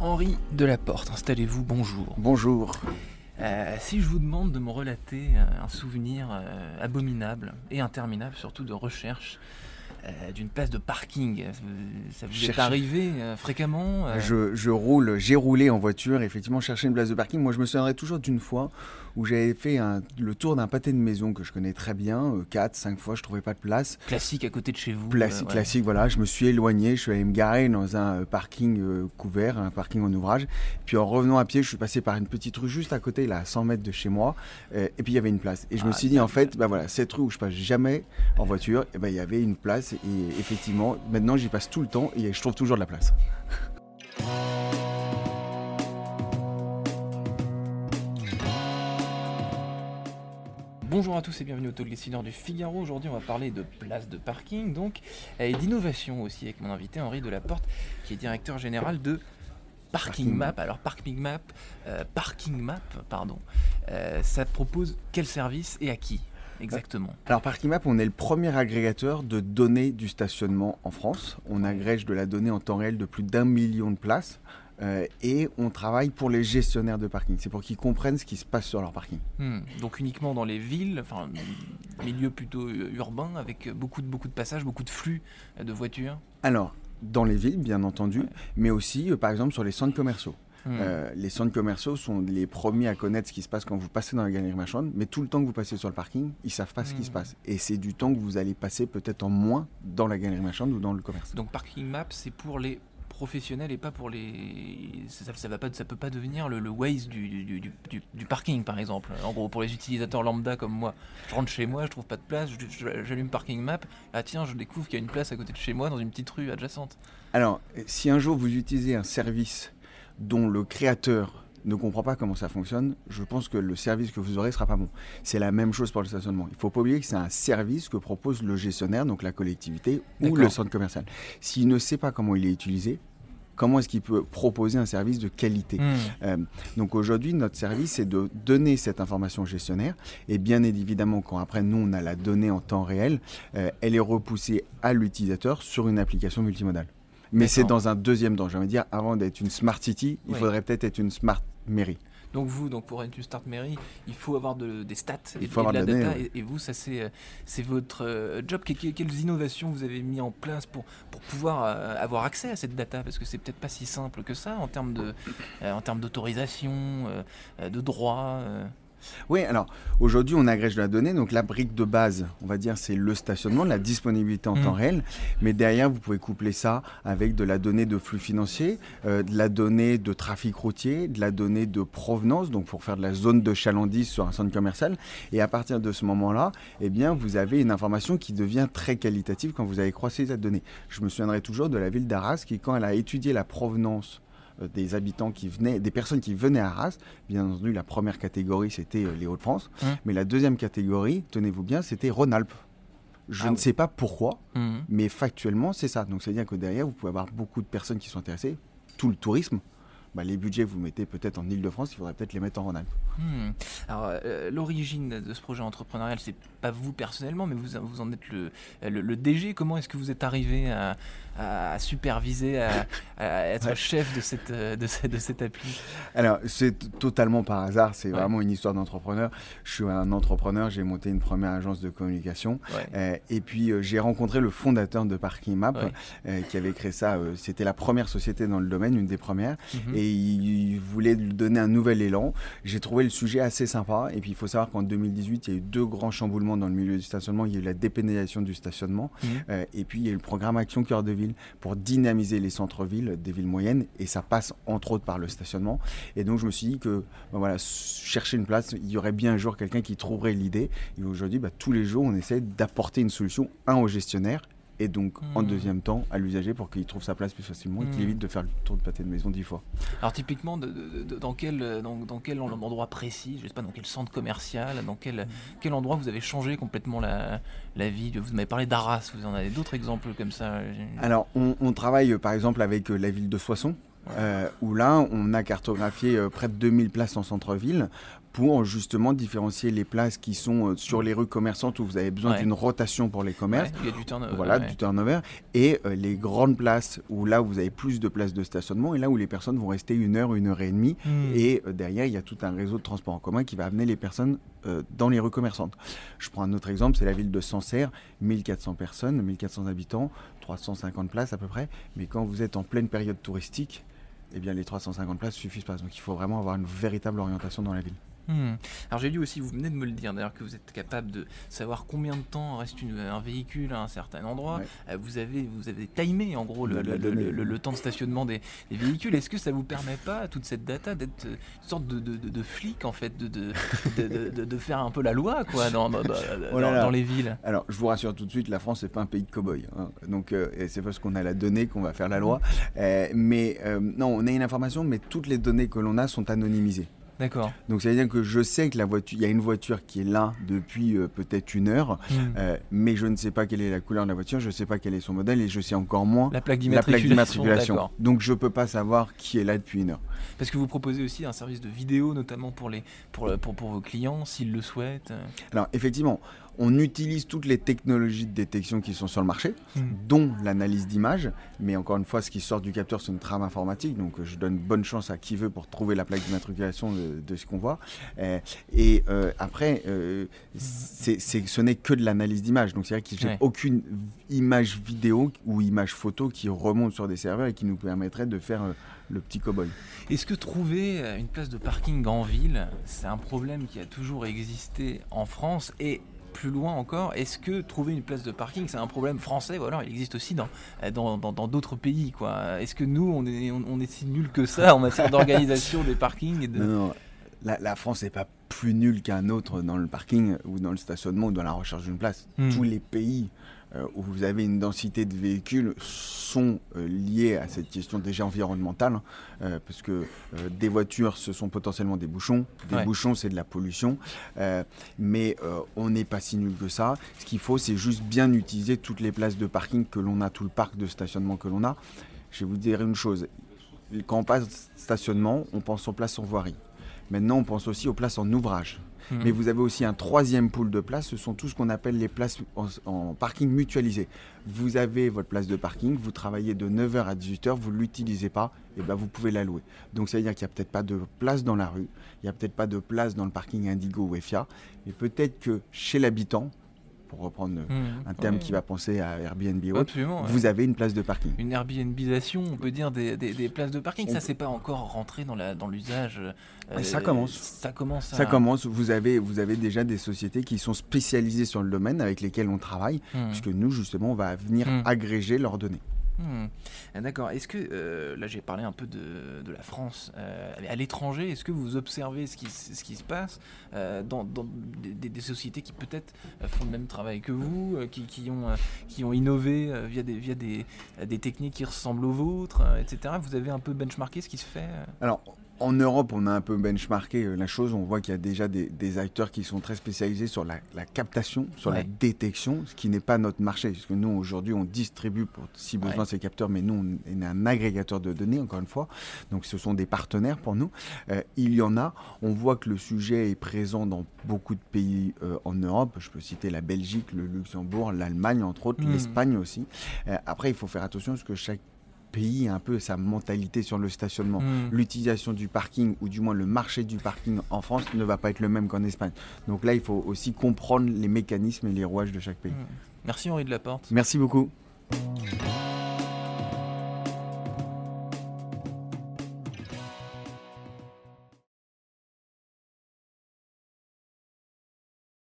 Henri Delaporte, installez-vous, bonjour. Bonjour. Euh, si je vous demande de me relater euh, un souvenir euh, abominable et interminable, surtout de recherche euh, d'une place de parking. Ça vous est arrivé euh, fréquemment euh, Je, je roule, j'ai roulé en voiture, effectivement, chercher une place de parking. Moi, je me souviendrai toujours d'une fois où j'avais fait un- le tour d'un pâté de maison que je connais très bien, 4, 5 fois, je trouvais pas de place. Classique à côté de chez vous. Classique, ouais. classique, voilà. Je me suis éloigné, je suis allé me garer dans un parking couvert, un parking en ouvrage. Puis en revenant à pied, je suis passé par une petite rue juste à côté, là, à 100 mètres de chez moi. et puis il y avait une place. Et je me Ah, suis dit, en fait, bah voilà, cette rue où je passe jamais en voiture, et ben il y avait une place. Et effectivement, maintenant j'y passe tout le temps et je trouve toujours de la place. Bonjour à tous et bienvenue au Talk Dessineur du Figaro. Aujourd'hui, on va parler de place de parking, donc, et d'innovation aussi avec mon invité Henri Delaporte, qui est directeur général de Parking Parking Map. Alors, Parking Map, euh, Parking Map, pardon, euh, ça propose quel service et à qui? Exactement Alors Parkimap, on est le premier agrégateur de données du stationnement en France. On agrège de la donnée en temps réel de plus d'un million de places. euh, et on travaille pour les gestionnaires de parking. C'est pour qu'ils comprennent ce qui se passe sur leur parking. Hmm, Donc uniquement dans les villes, enfin milieu plutôt urbain, avec beaucoup de beaucoup de passages, beaucoup de flux de voitures? Alors, dans les villes, bien entendu, Ouais. mais aussi, euh, par exemple, sur les centres commerciaux. Hmm. Euh, les centres commerciaux sont les premiers à connaître ce qui se passe quand vous passez dans la galerie marchande, mais tout le temps que vous passez sur le parking, ils savent pas ce qui se passe. Et c'est du temps que vous allez passer peut-être en moins dans la galerie marchande ou dans le commerce. Donc Parking Map, c'est pour les professionnels et pas pour les. Ça, ça va pas, ça peut pas devenir le, le Waze du, du, du- du- parking, par exemple. En gros, pour les utilisateurs lambda comme moi, je rentre chez moi, je trouve pas de place, j'allume Parking Map. Ah tiens, je découvre qu'il y a une place à côté de chez moi dans une petite rue adjacente. Alors, si un jour vous utilisez un service dont le créateur ne comprend pas comment ça fonctionne, je pense que le service que vous aurez sera pas bon. C'est la même chose pour le stationnement. Il faut pas oublier que c'est un service que propose le gestionnaire, donc la collectivité ou le centre commercial. S'il ne sait pas comment il est utilisé, comment est-ce qu'il peut proposer un service de qualité? Hmm. Euh, donc aujourd'hui, notre service, c'est de donner cette information au gestionnaire. Et bien évidemment, quand après nous, on a la donnée en temps réel, euh, elle est repoussée à l'utilisateur sur une application multimodale. Mais c'est dans un deuxième temps. J'ai envie de dire, avant d'être une smart city, il Oui. faudrait peut-être être une smart mairie. Donc vous, donc pour être une start mairie, il faut avoir de- des stats Il faut et avoir la de la data. et, et vous, ça c'est euh, c'est votre euh, job. Que- que- quelles innovations vous avez mis en place pour pour pouvoir euh, avoir accès à cette data? Parce que c'est peut-être pas si simple que ça en termes de euh, en termes d'autorisation, de droit. Oui, alors aujourd'hui, on agrège de la donnée. Donc la brique de base, on va dire, c'est le stationnement, la disponibilité en Mm. temps réel. Mais derrière, vous pouvez coupler ça avec de la donnée de flux financier, euh, de la donnée de trafic routier, de la donnée de provenance, donc pour faire de la zone de chalandise sur un centre commercial. Et à partir de ce moment-là, eh bien, vous avez une information qui devient très qualitative quand vous avez croisé cette donnée. Je me souviendrai toujours de la ville d'Arras qui, quand elle a étudié la provenance des habitants qui venaient, des personnes qui venaient à Arras, bien entendu, la première catégorie, c'était euh, les Hauts-de-France. Hum. Mais la deuxième catégorie, tenez-vous bien, c'était Rhône-Alpes. Je Ah ne oui. sais pas pourquoi, Mhm. mais factuellement, c'est ça. Donc, c'est-à-dire que derrière, vous pouvez avoir beaucoup de personnes qui sont intéressées. Tout le tourisme, bah, les budgets, vous mettez peut-être en Ile-de-France, il faudrait peut-être les mettre en Rhône-Alpes. Hmm. Alors, euh, l'origine de ce projet entrepreneurial, c'est pas vous personnellement, mais vous, vous en êtes le, le, le DG. Comment est-ce que vous êtes arrivé à, à superviser, à, à être Ouais. chef de cette, euh, de cette, de cette appli Alors, c'est totalement par hasard, c'est Ouais. vraiment une histoire d'entrepreneur. Je suis un entrepreneur, j'ai monté une première agence de communication. Ouais. Euh, et puis euh, j'ai rencontré le fondateur de Parking Map qui avait créé ça. C'était la première société dans le domaine, une des premières. Mhm. Et il, voulait lui donner un nouvel élan. J'ai trouvé le sujet assez sympa. Et puis il faut savoir qu'en 2018, il y a eu deux grands chamboulements dans le milieu du stationnement. Il y a eu la dépénalisation du stationnement. Mhm. et puis il y a eu le programme Action Cœur de Ville pour dynamiser les centres-villes des villes moyennes. Et ça passe entre autres par le stationnement. Et donc je me suis dit que ben voilà, chercher une place, il y aurait bien un jour quelqu'un qui trouverait l'idée. Et aujourd'hui, bah, tous les jours, on essaie d'apporter une solution, un au gestionnaire, et donc en Hmm. deuxième temps à l'usager pour qu'il trouve sa place plus facilement et qu'il Hmm. évite de faire le tour de pâté de maison dix fois. Alors typiquement, de- de- de- dans, quel, euh, dans, dans quel en- endroit précis, je sais pas, dans quel centre commercial, dans quel, quel endroit vous avez changé complètement la, la vie Vous m'avez parlé d'Arras, vous en avez d'autres exemples comme ça j'ai- Alors, on, on travaille euh, par exemple avec euh, la ville de Soissons, euh, où là, on a cartographié euh, près de 2000 places en centre-ville pour justement différencier les places qui sont euh, sur les rues commerçantes où vous avez besoin Ouais. d'une rotation pour les commerces. Ouais, il y a du turnover. Voilà, ouais. du turnover. Et les grandes places où là, vous avez plus de places de stationnement et là où les personnes vont rester une heure, une heure et demie. Hmm. Et derrière, il y a tout un réseau de transport en commun qui va amener les personnes dans les rues commerçantes. Je prends un autre exemple, c'est la ville de Sancerre, 1400 personnes, 1400 habitants, 350 places à peu près. Mais quand vous êtes en pleine période touristique, eh bien les 350 places suffisent pas. Donc il faut vraiment avoir une véritable orientation dans la ville. Hmm. Alors j'ai lu aussi, vous venez de me le dire d'ailleurs, que vous êtes capable de savoir combien de temps reste une- un véhicule à un certain endroit. Ouais. Euh, Vous avez vous avez timé en gros le, le temps de stationnement des, des véhicules. Est-ce que ça vous permet pas toute cette data d'être euh, une sorte de, de, de- de flic en fait, de, faire un peu la loi quoi dans, dans, dans- Oh là dans- là. dans les villes? Alors, je vous rassure tout de suite, la France n'est pas un pays de cow-boys. hein. Donc, euh, c'est parce qu'on a la donnée qu'on va faire la loi. Euh, mais euh, non, on a une information, mais toutes les données que l'on a sont anonymisées. D'accord. Donc, ça veut dire que je sais que la voiture, il y a une voiture qui est là depuis euh, peut-être une heure, Hmm. euh, mais je ne sais pas quelle est la couleur de la voiture, je ne sais pas quel est son modèle et je sais encore moins La plaque la plaque d'immatriculation. Donc, je peux pas savoir qui est là depuis une heure. Parce que vous proposez aussi un service de vidéo, notamment pour, les, pour, pour, pour vos clients, s'ils le souhaitent. Alors, effectivement, on utilise toutes les technologies de détection qui sont sur le marché. Hmm. dont l'analyse d'image. Mais encore une fois, ce qui sort du capteur, c'est une trame informatique. Donc, euh, je donne bonne chance à qui veut pour trouver la plaque d'immatriculation de, de ce qu'on voit. Euh, et euh, après, euh, c'est, c'est- ce n'est que de l'analyse d'image. Donc, c'est vrai que j'ai Ouais. aucune image vidéo ou image photo qui remonte sur des serveurs et qui nous permettrait de faire le petit cow-boy. Est-ce que trouver une place de parking en ville, c'est un problème qui a toujours existé en France et plus loin encore, est-ce que trouver une place de parking, c'est un problème français ou alors il existe aussi dans euh, dans dans- dans d'autres pays quoi Est-ce que nous, on est, on, on est si nuls que ça en matière d'organisation des parkings et de... Non, non, la, la France n'est pas plus nulle qu'un autre dans le parking ou dans le stationnement ou dans la recherche d'une place. Hmm. Tous les pays où vous avez une densité de véhicules sont euh, liés à cette question déjà environnementale, hein, euh, parce que euh, des voitures, ce sont potentiellement des bouchons, des Ouais. bouchons, c'est de la pollution, euh, mais euh, on n'est pas si nul que ça. Ce qu'il faut, c'est juste bien utiliser toutes les places de parking que l'on a, tout le parc de stationnement que l'on a. Je vais vous dire une chose, quand on passe stationnement, on pense aux places en voirie. Maintenant, on pense aussi aux places en ouvrage. Hmm. Mais vous avez aussi un troisième pool de places, ce sont tout ce qu'on appelle les places en, parking mutualisé. Vous avez votre place de parking, vous travaillez de 9h à 18h, vous ne l'utilisez pas, et ben vous pouvez la louer. Donc ça veut dire qu'il n'y a peut-être pas de place dans la rue, il n'y a peut-être pas de place dans le parking Indigo ou EFIA, mais peut-être que chez l'habitant, pour reprendre Hmm. un terme Ouais. qui va penser à Airbnb autre, ouais. vous avez une place de parking. Une Airbnbisation, on peut dire, des, des- des places de parking. On Ça, c'est pas encore rentré dans l'usage. euh, Ça commence. Ça commence. Ça commence, vous avez, vous avez déjà des sociétés qui sont spécialisées sur le domaine avec lesquelles on travaille, Hmm. puisque nous, justement, on va venir Hmm. agréger leurs données. Hmm. Ah, D'accord. Est-ce que, euh, là j'ai parlé un peu de, la France, euh, à l'étranger, est-ce que vous observez ce qui, se passe euh, dans, des, sociétés qui peut-être font le même travail que vous, qui, ont, qui ont innové via, des, via des, des techniques qui ressemblent aux vôtres, etc. Vous avez un peu benchmarké ce qui se fait Alors, en Europe, on a un peu benchmarké euh, la chose. On voit qu'il y a déjà des, des acteurs qui sont très spécialisés sur la, la captation, sur la détection, ce qui n'est pas notre marché. Parce que nous, aujourd'hui, on distribue pour, si besoin Ouais. ces capteurs, mais nous, on est un agrégateur de données, encore une fois. Donc, ce sont des partenaires pour nous. Euh, il y en a. On voit que le sujet est présent dans beaucoup de pays euh, en Europe. Je peux citer la Belgique, le Luxembourg, l'Allemagne, entre autres, Hmm. l'Espagne aussi. Euh, après, il faut faire attention parce que chaque pays un peu sa mentalité sur le stationnement Hmm. l'utilisation du parking, ou du moins le marché du parking en France, ne va pas être le même qu'en Espagne. Donc là, il faut aussi comprendre les mécanismes et les rouages de chaque pays. Hmm. Merci Henri de Laporte. Merci beaucoup.